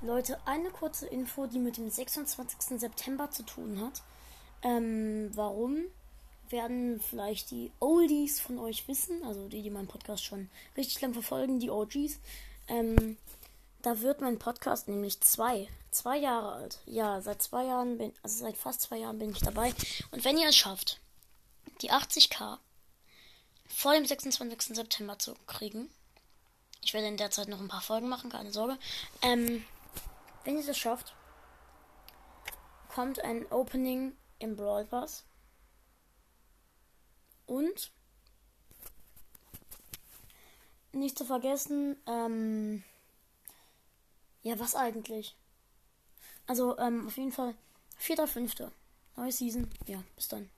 Leute, eine kurze Info, die mit dem 26. September zu tun hat. Ähm, warum werden vielleicht die Oldies von euch wissen, also die, die meinen Podcast schon richtig lang verfolgen, die OGs. Ähm, da wird mein Podcast nämlich zwei, zwei Jahre alt. Ja, seit zwei Jahren bin, also seit fast zwei Jahren bin ich dabei. Und wenn ihr es schafft, die 80k vor dem 26. September zu kriegen, ich werde in der Zeit noch ein paar Folgen machen, keine Sorge. Ähm, wenn ihr das schafft, kommt ein Opening im Brawl Pass. Und nicht zu vergessen, ähm, ja, was eigentlich? Also, ähm, auf jeden Fall, 4.5. Neue Season. Ja, bis dann.